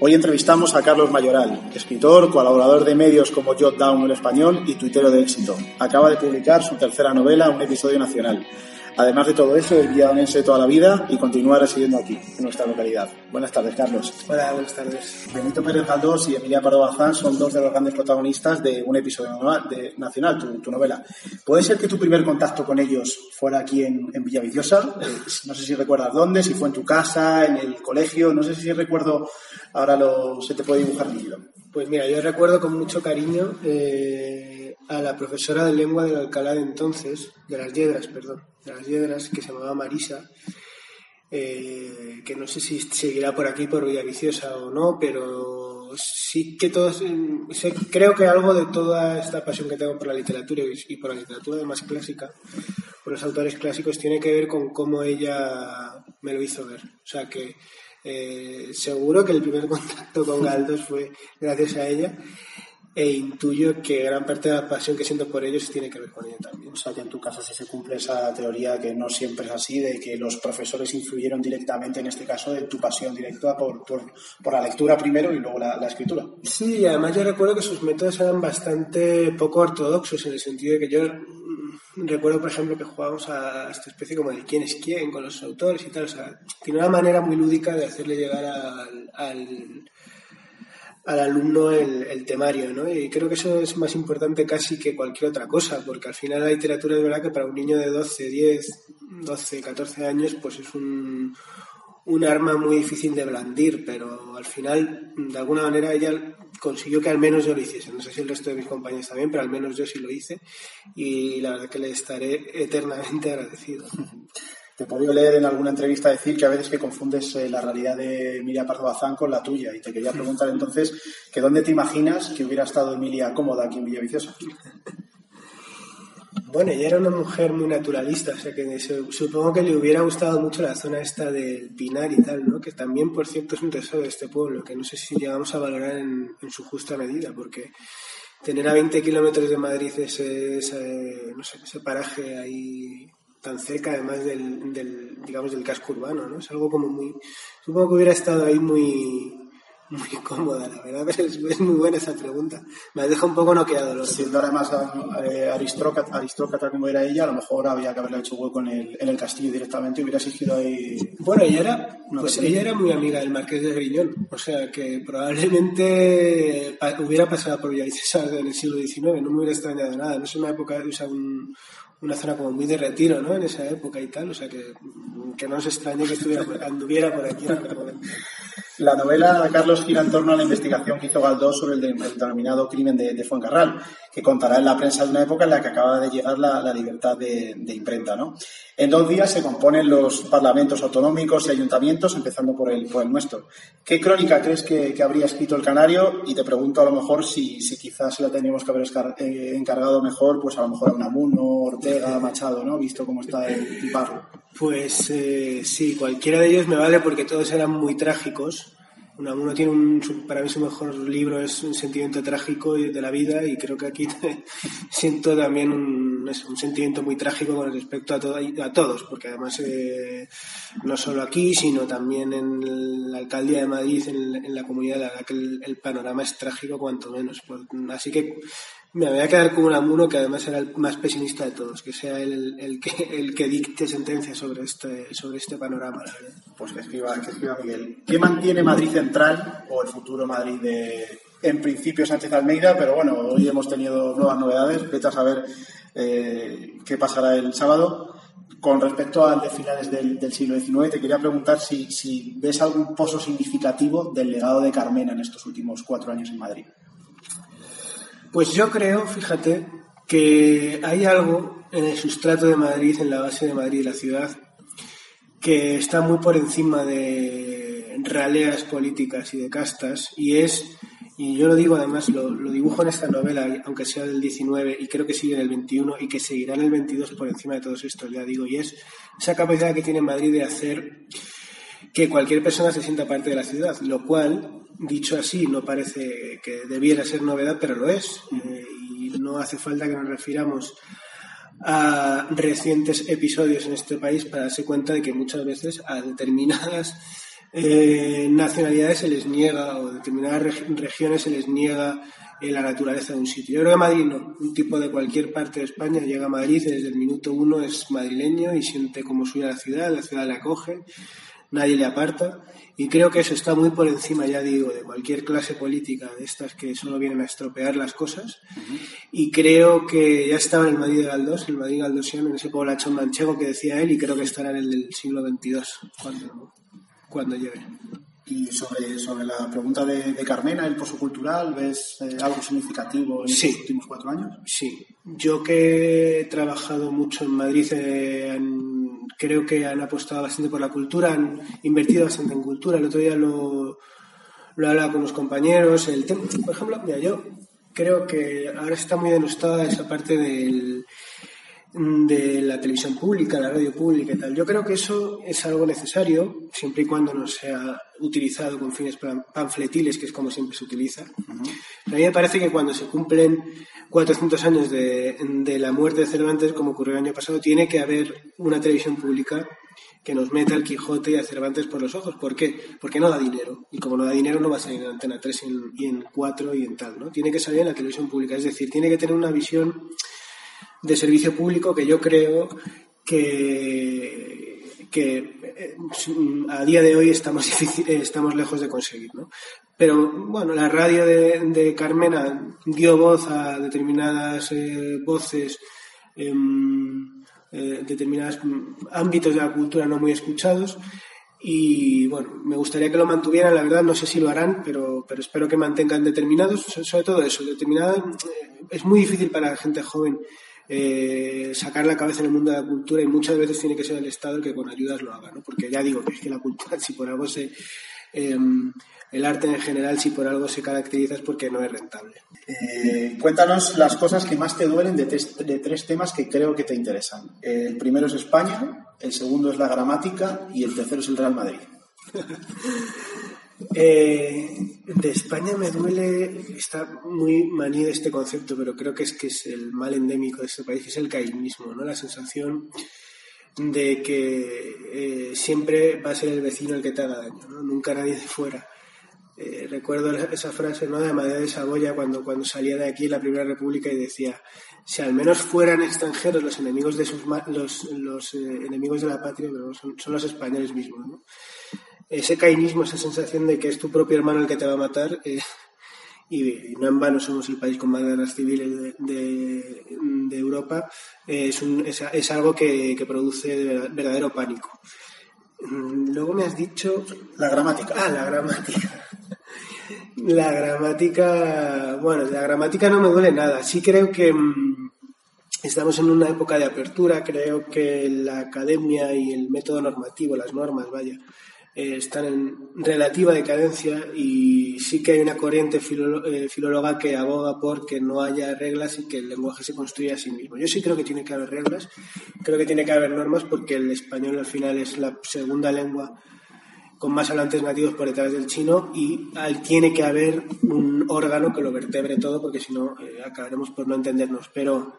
Hoy entrevistamos a Carlos Mayoral, escritor, colaborador de medios como Jot Down en español y tuitero de éxito. Acaba de publicar su tercera novela, Un episodio nacional. Además de todo eso, es villadonense toda la vida y continúa residiendo aquí, en nuestra localidad. Buenas tardes, Carlos. Hola, buenas tardes. Benito Pérez Galdós y Emilia Pardo Bazán son dos de los grandes protagonistas de un episodio de nacional, tu, novela. ¿Puede ser que tu primer contacto con ellos fuera aquí en, Villaviciosa? Eh, no sé si recuerdas dónde, si fue en tu casa, en el colegio, no sé si recuerdo, ahora lo, se te puede dibujar líquido. Pues mira, yo recuerdo con mucho cariño eh, a la profesora de lengua del Alcalá de entonces, de las Yedras, perdón de las Hiedras, que se llamaba Marisa, eh, que no sé si seguirá por aquí, por Villaviciosa o no, pero sí que todos, creo que algo de toda esta pasión que tengo por la literatura y por la literatura además clásica, por los autores clásicos, tiene que ver con cómo ella me lo hizo ver. O sea que eh, seguro que el primer contacto con Galdós fue gracias a ella e intuyo que gran parte de la pasión que siento por ellos tiene que ver con ella también. O sea, que en tu caso sí se cumple esa teoría que no siempre es así, de que los profesores influyeron directamente, en este caso, de tu pasión directa por, por, la lectura primero y luego la, escritura. Sí, además yo recuerdo que sus métodos eran bastante poco ortodoxos, en el sentido de que yo mm, recuerdo, por ejemplo, que jugábamos a esta especie como de quién es quién con los autores y tal. O sea, tiene una manera muy lúdica de hacerle llegar al al alumno el, temario, ¿no? Y creo que eso es más importante casi que cualquier otra cosa, porque al final la literatura es verdad que para un niño de 12, 10, 12, 14 años, pues es un, un arma muy difícil de blandir, pero al final, de alguna manera, ella consiguió que al menos yo lo hiciese. No sé si el resto de mis compañeros también, pero al menos yo sí lo hice y la verdad que le estaré eternamente agradecido. Te he podido leer en alguna entrevista decir que a veces que confundes eh, la realidad de Emilia Pardo Bazán con la tuya. Y te quería preguntar entonces que dónde te imaginas que hubiera estado Emilia cómoda aquí en Villaviciosa. Bueno, ella era una mujer muy naturalista, o sea que supongo que le hubiera gustado mucho la zona esta del Pinar y tal, ¿no? Que también, por cierto, es un tesoro de este pueblo, que no sé si llegamos a valorar en, su justa medida, porque tener a 20 kilómetros de Madrid ese, ese, paraje ahí tan cerca además del, del, digamos del casco urbano, ¿no? Es algo como muy, supongo que hubiera estado ahí muy, muy cómoda, la verdad. Es, es, muy buena esa pregunta. Me deja un poco noqueado. Siendo además eh, aristócrata, como era ella, a lo mejor había que haberle hecho hueco en el, en el castillo directamente y hubiera exigido ahí. Bueno, ella era, pues ella era muy amiga del Marqués de Griñón. O sea que probablemente hubiera pasado por Villaviciosa en el siglo XIX. No me hubiera extrañado nada. No es una época de usar un, una zona como muy de retiro, ¿no? En esa época y tal, o sea que, que no nos extrañe que estuviera, anduviera por aquí. La novela, Carlos, gira en torno a la investigación que hizo Galdós sobre el, denominado crimen de, de, Fuencarral, que contará en la prensa de una época en la que acaba de llegar la, libertad de, imprenta. ¿no? En dos días se componen los parlamentos autonómicos y ayuntamientos, empezando por el, por el nuestro. ¿Qué crónica crees que, habría escrito el Canario? Y te pregunto a lo mejor si, si quizás la tendríamos que haber eh, encargado mejor, pues a lo mejor a Unamuno, Ortega, Machado, ¿no? visto cómo está el, barro. Pues eh, sí, cualquiera de ellos me vale porque todos eran muy trágicos. Uno tiene un, para mí su mejor libro es un sentimiento trágico de la vida y creo que aquí siento también un, un, sentimiento muy trágico con respecto a, a todos, porque además eh, no solo aquí, sino también en la alcaldía de Madrid, en, la comunidad, la verdad que el, panorama es trágico cuanto menos. así que me voy a quedar con un amuno que además era el más pesimista de todos, que sea el, el, que, el que dicte sentencia sobre este, sobre este panorama. Pues que escriba, que escriba Miguel. ¿Qué mantiene Madrid Central o el futuro Madrid de, en principio, Sánchez Almeida? Pero bueno, hoy hemos tenido nuevas novedades. Vete a saber eh, qué pasará el sábado. Con respecto al de finales del, siglo XIX, te quería preguntar si, si ves algún pozo significativo del legado de Carmena en estos últimos cuatro años en Madrid. Pues yo creo, fíjate, que hay algo en el sustrato de Madrid, en la base de Madrid, la ciudad, que está muy por encima de raleas políticas y de castas, y es, y yo lo digo además, lo, dibujo en esta novela, aunque sea del 19, y creo que sigue en el 21, y que seguirá en el 22 por encima de todos estos, ya digo, y es esa capacidad que tiene Madrid de hacer que cualquier persona se sienta parte de la ciudad, lo cual dicho así, no parece que debiera ser novedad, pero lo es. Eh, y no hace falta que nos refiramos a recientes episodios en este país para darse cuenta de que muchas veces a determinadas eh, nacionalidades se les niega o determinadas regiones se les niega eh, la naturaleza de un sitio. Yo creo que Madrid no, un tipo de cualquier parte de España llega a Madrid y desde el minuto uno es madrileño y siente como suya la ciudad, la ciudad le acoge, nadie le aparta. Y creo que eso está muy por encima, ya digo, de cualquier clase política de estas que solo vienen a estropear las cosas. Y creo que ya estaba en el Madrid de Galdós, el Madrid galdosiano, en ese poblachón manchego que decía él y creo que estará en el del siglo XXII cuando cuando llegue. Y sobre, sobre la pregunta de, Carmena, el pozo cultural, ¿ves eh, algo significativo en sí. los últimos cuatro años? Sí. Yo que he trabajado mucho en Madrid, eh, creo que han apostado bastante por la cultura, han invertido bastante en cultura. El otro día lo, lo hablaba con los compañeros. El por ejemplo, mira, yo creo que ahora está muy denostada esa parte del de la televisión pública, la radio pública y tal. Yo creo que eso es algo necesario, siempre y cuando no sea utilizado con fines panfletiles, que es como siempre se utiliza. A mí me parece que cuando se cumplen 400 años de, de, la muerte de Cervantes, como ocurrió el año pasado, tiene que haber una televisión pública que nos meta al Quijote y a Cervantes por los ojos. ¿Por qué? Porque no da dinero. Y como no da dinero, no va a salir en Antena 3 y en, 4 y en tal. ¿no? Tiene que salir en la televisión pública. Es decir, tiene que tener una visión de servicio público que yo creo que, que eh, a día de hoy estamos, estamos lejos de conseguir. ¿no? Pero bueno, la radio de, Carmena dio voz a determinadas eh, voces, em, eh, determinados ámbitos de la cultura no muy escuchados. Y bueno, me gustaría que lo mantuvieran, la verdad, no sé si lo harán, pero, pero espero que mantengan determinados, sobre todo eso, determinadas. Es muy difícil para la gente joven eh, sacar la cabeza en el mundo de la cultura y muchas veces tiene que ser el Estado el que con ayudas lo haga, ¿no? Porque ya digo que es que la cultura, si por algo se... Em, el arte en general, si por algo se caracteriza es porque no es rentable. Eh, cuéntanos las cosas que más te duelen de, de, tres temas que creo que te interesan. El primero es España, el segundo es la gramática y el tercero es el Real Madrid. Eh, de España me duele, está muy manido este concepto, pero creo que es que es el mal endémico de este país, es el caínismo, ¿no? La sensación de que eh, siempre va a ser el vecino el que te haga daño, ¿no? Nunca nadie de fuera. Eh, recuerdo esa frase ¿no? de Amadeo de Saboya cuando, cuando salía de aquí en la Primera República y decía si al menos fueran extranjeros los enemigos de sus los, los enemigos de la patria pero son, son los españoles mismos ¿no? Ese caínismo, esa sensación de que es tu propio hermano el que te va a matar, eh, y, no en vano somos el país con más guerras civiles de, Europa, eh, es, es, algo que, produce verdadero pánico. Mm, luego me has dicho... La gramática. Ah, la gramática. La gramática, bueno, la gramática no me duele nada. Sí creo que mm, estamos en una época de apertura. Creo que la academia y el método normativo, las normas, vaya, eh, están en relativa decadencia y sí que hay una corriente eh, filóloga que aboga por que no haya reglas y que el lenguaje se construya a sí mismo. Yo sí creo que tiene que haber reglas, creo que tiene que haber normas porque el español al final es la segunda lengua con más hablantes nativos por detrás del chino y tiene que haber un órgano que lo vertebre todo porque si no eh, acabaremos por no entendernos. Pero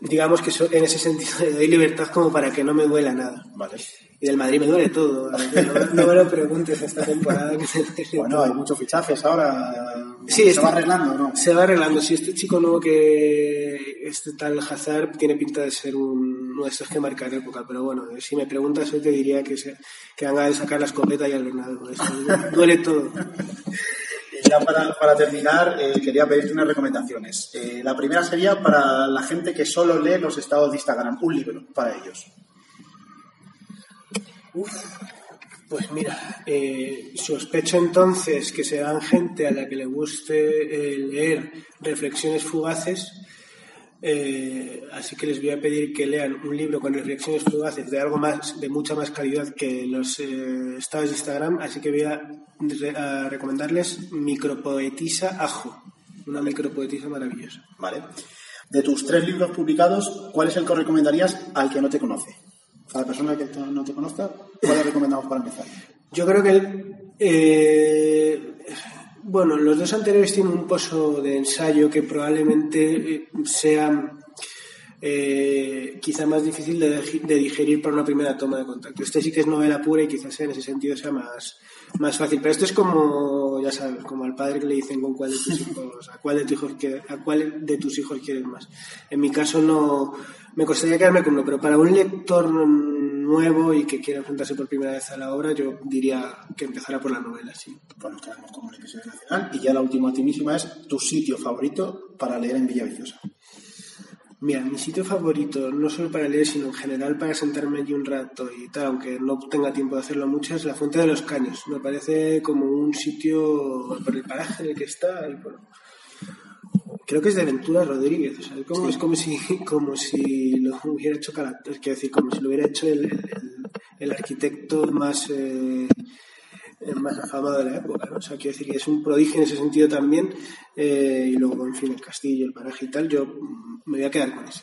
digamos que en ese sentido le doy libertad como para que no me duela nada. Vale. Y del Madrid me duele todo. No, me lo preguntes esta temporada. bueno, hay muchos fichajes ahora. Sí, ¿Se va arreglando no? Se va arreglando. Si este chico nuevo que. Este tal Hazard tiene pinta de ser un, uno de estos que marcar época. Pero bueno, si me preguntas, hoy te diría que, se, que van a sacar la escopeta y al Bernardo. duele todo. Para, terminar, eh, quería pedirte unas recomendaciones. Eh, la primera sería para la gente que solo lee los estados de Instagram, un libro para ellos. pues mira, eh, sospecho entonces que serán gente a la que le guste leer reflexiones fugaces eh, así que les voy a pedir que lean un libro con reflexiones fugaces de algo más, de mucha más calidad que los eh, estados de Instagram. Así que voy a, recomendarles Micropoetisa Ajo, una micropoetisa maravillosa. Vale. De tus tres libros publicados, ¿cuál es el que recomendarías al que no te conoce? A la persona que no te conozca, ¿cuál le recomendamos para empezar? Yo creo que eh, bueno, los dos anteriores tienen un pozo de ensayo que probablemente eh, sea eh, quizá más difícil de, digerir para una primera toma de contacto. Este sí que es novela pura y quizás en ese sentido sea más, más fácil. Pero esto es como, ya sabes, como al padre que le dicen con cuál de tus hijos, a cuál de tus hijos a cuál de tus hijos quieres más. En mi caso no, me costaría quedarme con uno, pero para un lector nuevo y que quiera enfrentarse por primera vez a la obra, yo diría que empezara por la novela, sí. Pues nos quedamos con un episodio nacional. Y ya la última timísima es tu sitio favorito para leer en Villaviciosa. Mira, mi sitio favorito, no solo para leer, sino en general para sentarme allí un rato y tal, aunque no tenga tiempo de hacerlo mucho, es la Fuente de los Caños. Me parece como un sitio por el paraje en el que está y por, creo que es de Ventura Rodríguez, o sea, como, es como si, como si lo hubiera hecho es decir, como si lo hubiera hecho el, el, arquitecto más, eh, más afamado de la época, ¿no? O sea, quiero decir que es un prodigio en ese sentido también, eh, y luego, en fin, el castillo, el paraje y tal, yo me voy a quedar con eso.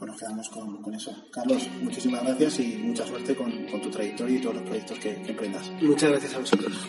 Nos quedamos con, con, eso. Carlos, muchísimas gracias y mucha suerte con, con, tu trayectoria y todos los proyectos que, que emprendas. Muchas gracias a vosotros.